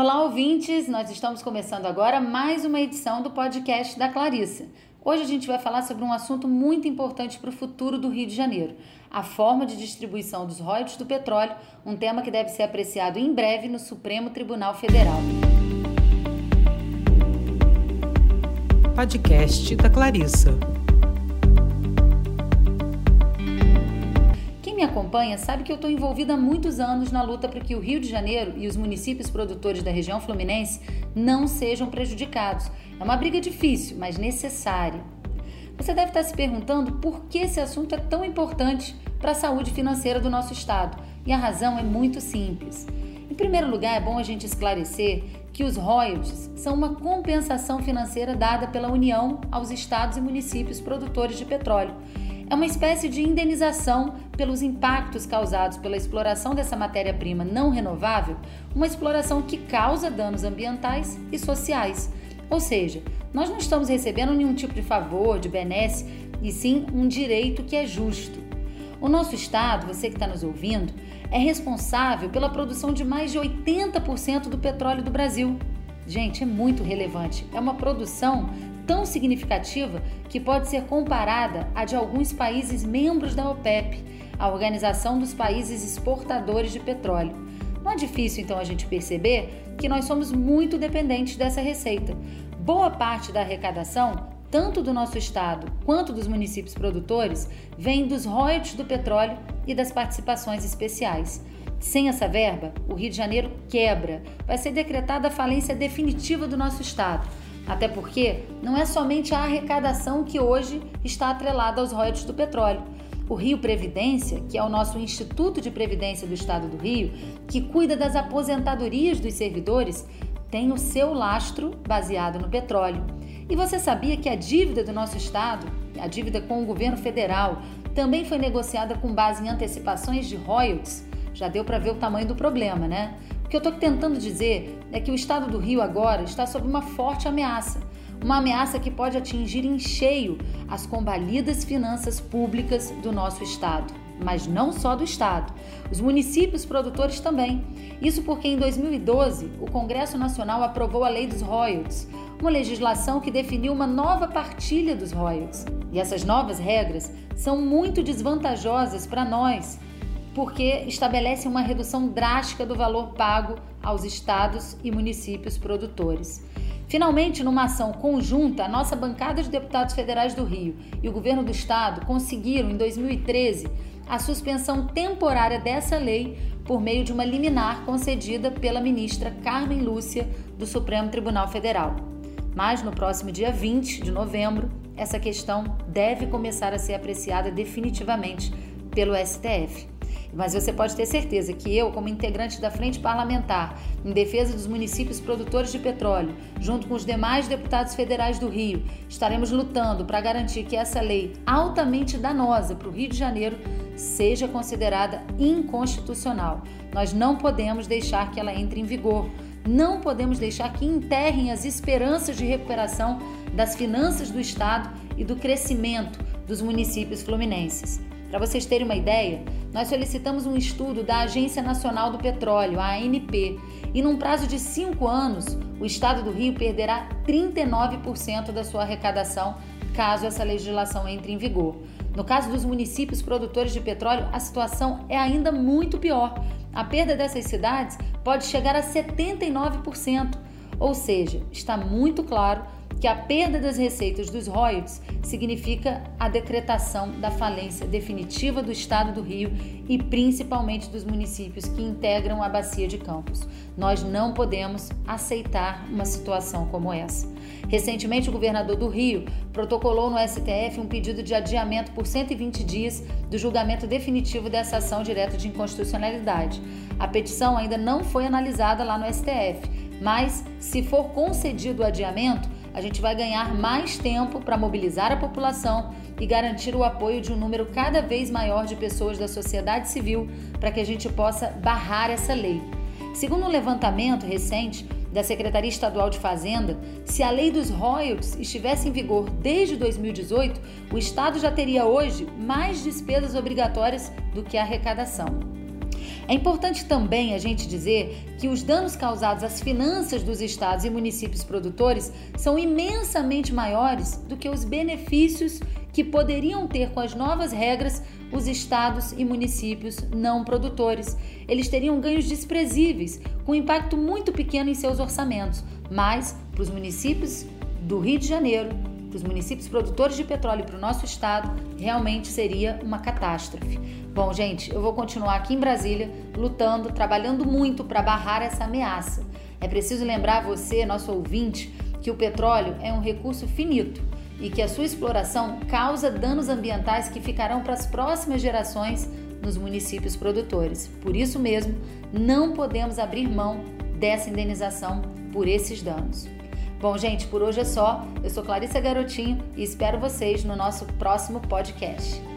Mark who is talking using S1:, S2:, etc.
S1: Olá, ouvintes! Nós estamos começando agora mais uma edição do podcast da Clarissa. Hoje a gente vai falar sobre um assunto muito importante para o futuro do Rio de Janeiro: a forma de distribuição dos royalties do petróleo, um tema que deve ser apreciado em breve no Supremo Tribunal Federal.
S2: Podcast da Clarissa.
S1: Me acompanha sabe que eu estou envolvida há muitos anos na luta para que o Rio de Janeiro e os municípios produtores da região fluminense não sejam prejudicados. É uma briga difícil, mas necessária. Você deve estar se perguntando por que esse assunto é tão importante para a saúde financeira do nosso Estado. E a razão é muito simples. Em primeiro lugar, é bom a gente esclarecer que os royalties são uma compensação financeira dada pela União aos estados e municípios produtores de petróleo é uma espécie de indenização pelos impactos causados pela exploração dessa matéria-prima não renovável, uma exploração que causa danos ambientais e sociais. Ou seja, nós não estamos recebendo nenhum tipo de favor, de benesse, e sim um direito que é justo. O nosso Estado, você que está nos ouvindo, é responsável pela produção de mais de 80% do petróleo do Brasil. Gente, é muito relevante. É uma produção tão significativa que pode ser comparada à de alguns países membros da OPEP, a Organização dos Países Exportadores de Petróleo. Não é difícil então a gente perceber que nós somos muito dependentes dessa receita. Boa parte da arrecadação, tanto do nosso estado quanto dos municípios produtores, vem dos royalties do petróleo e das participações especiais. Sem essa verba, o Rio de Janeiro quebra. Vai ser decretada a falência definitiva do nosso estado. Até porque não é somente a arrecadação que hoje está atrelada aos royalties do petróleo. O Rio Previdência, que é o nosso Instituto de Previdência do Estado do Rio, que cuida das aposentadorias dos servidores, tem o seu lastro baseado no petróleo. E você sabia que a dívida do nosso estado, a dívida com o governo federal, também foi negociada com base em antecipações de royalties? Já deu para ver o tamanho do problema, né? O que eu estou tentando dizer é que o estado do Rio agora está sob uma forte ameaça. Uma ameaça que pode atingir em cheio as combalidas finanças públicas do nosso estado. Mas não só do estado, os municípios produtores também. Isso porque em 2012 o Congresso Nacional aprovou a Lei dos Royalties, uma legislação que definiu uma nova partilha dos royalties. E essas novas regras são muito desvantajosas para nós, porque estabelece uma redução drástica do valor pago aos estados e municípios produtores. Finalmente, numa ação conjunta, a nossa bancada de deputados federais do Rio e o governo do estado conseguiram, em 2013, a suspensão temporária dessa lei por meio de uma liminar concedida pela ministra Carmen Lúcia do Supremo Tribunal Federal. Mas no próximo dia 20 de novembro, essa questão deve começar a ser apreciada definitivamente pelo STF. Mas você pode ter certeza que eu, como integrante da Frente Parlamentar em defesa dos municípios produtores de petróleo, junto com os demais deputados federais do Rio, estaremos lutando para garantir que essa lei altamente danosa para o Rio de Janeiro seja considerada inconstitucional. Nós não podemos deixar que ela entre em vigor. Não podemos deixar que enterrem as esperanças de recuperação das finanças do Estado e do crescimento dos municípios fluminenses. Para vocês terem uma ideia, nós solicitamos um estudo da Agência Nacional do Petróleo, a ANP, e num prazo de cinco anos, o Estado do Rio perderá 39% da sua arrecadação caso essa legislação entre em vigor. No caso dos municípios produtores de petróleo, a situação é ainda muito pior. A perda dessas cidades pode chegar a 79%, ou seja, está muito claro que a perda das receitas dos royalties significa a decretação da falência definitiva do Estado do Rio e principalmente dos municípios que integram a Bacia de Campos. Nós não podemos aceitar uma situação como essa. Recentemente, o governador do Rio protocolou no STF um pedido de adiamento por 120 dias do julgamento definitivo dessa ação direta de inconstitucionalidade. A petição ainda não foi analisada lá no STF, mas se for concedido o adiamento, a gente vai ganhar mais tempo para mobilizar a população e garantir o apoio de um número cada vez maior de pessoas da sociedade civil para que a gente possa barrar essa lei. Segundo um levantamento recente da Secretaria Estadual de Fazenda, se a lei dos royalties estivesse em vigor desde 2018, o Estado já teria hoje mais despesas obrigatórias do que arrecadação. É importante também a gente dizer que os danos causados às finanças dos estados e municípios produtores são imensamente maiores do que os benefícios que poderiam ter com as novas regras os estados e municípios não produtores. Eles teriam ganhos desprezíveis, com impacto muito pequeno em seus orçamentos, mas para os municípios do Rio de Janeiro, para os municípios produtores de petróleo e para o nosso estado, realmente seria uma catástrofe. Bom, gente, eu vou continuar aqui em Brasília lutando, trabalhando muito para barrar essa ameaça. É preciso lembrar você, nosso ouvinte, que o petróleo é um recurso finito e que a sua exploração causa danos ambientais que ficarão para as próximas gerações nos municípios produtores. Por isso mesmo, não podemos abrir mão dessa indenização por esses danos. Bom, gente, por hoje é só. Eu sou Clarissa Garotinho e espero vocês no nosso próximo podcast.